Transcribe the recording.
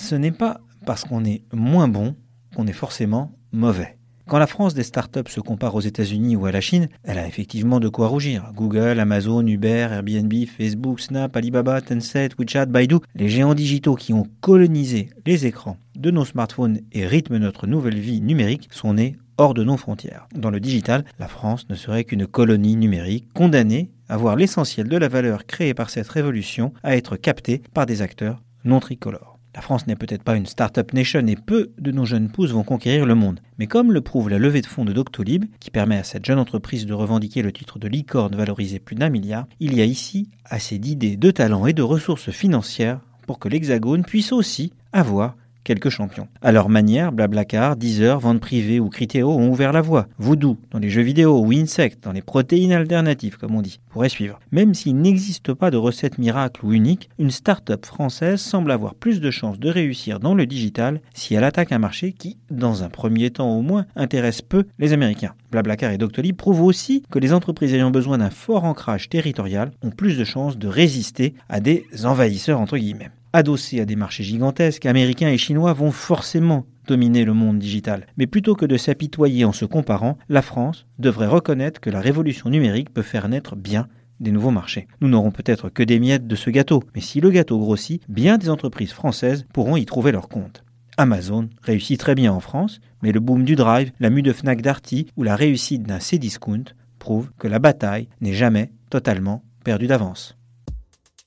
ce n'est pas parce qu'on est moins bon qu'on est forcément mauvais. Quand la France des startups se compare aux États-Unis ou à la Chine, elle a effectivement de quoi rougir. Google, Amazon, Uber, Airbnb, Facebook, Snap, Alibaba, Tencent, WeChat, Baidu, les géants digitaux qui ont colonisé les écrans de nos smartphones et rythment notre nouvelle vie numérique sont nés hors de nos frontières. Dans le digital, la France ne serait qu'une colonie numérique condamnée à voir l'essentiel de la valeur créée par cette révolution à être captée par des acteurs non tricolores. La France n'est peut-être pas une start-up nation et peu de nos jeunes pousses vont conquérir le monde. Mais comme le prouve la levée de fonds de Doctolib, qui permet à cette jeune entreprise de revendiquer le titre de licorne valorisé plus d'un milliard, il y a ici assez d'idées, de talents et de ressources financières pour que l'Hexagone puisse aussi avoir quelques champions. À leur manière, Blablacar, Deezer, Vente Privée ou Criteo ont ouvert la voie. Voodoo dans les jeux vidéo ou Insect dans les protéines alternatives comme on dit, pourrait suivre. Même s'il n'existe pas de recette miracle ou unique, une start-up française semble avoir plus de chances de réussir dans le digital si elle attaque un marché qui, dans un premier temps au moins, intéresse peu les Américains. Blablacar et Doctolib prouvent aussi que les entreprises ayant besoin d'un fort ancrage territorial ont plus de chances de résister à des envahisseurs entre guillemets. Adossés à des marchés gigantesques, Américains et Chinois vont forcément dominer le monde digital. Mais plutôt que de s'apitoyer en se comparant, la France devrait reconnaître que la révolution numérique peut faire naître bien des nouveaux marchés. Nous n'aurons peut-être que des miettes de ce gâteau, mais si le gâteau grossit, bien des entreprises françaises pourront y trouver leur compte. Amazon réussit très bien en France, mais le boom du Drive, la mue de Fnac Darty ou la réussite d'un Cdiscount prouvent que la bataille n'est jamais totalement perdue d'avance.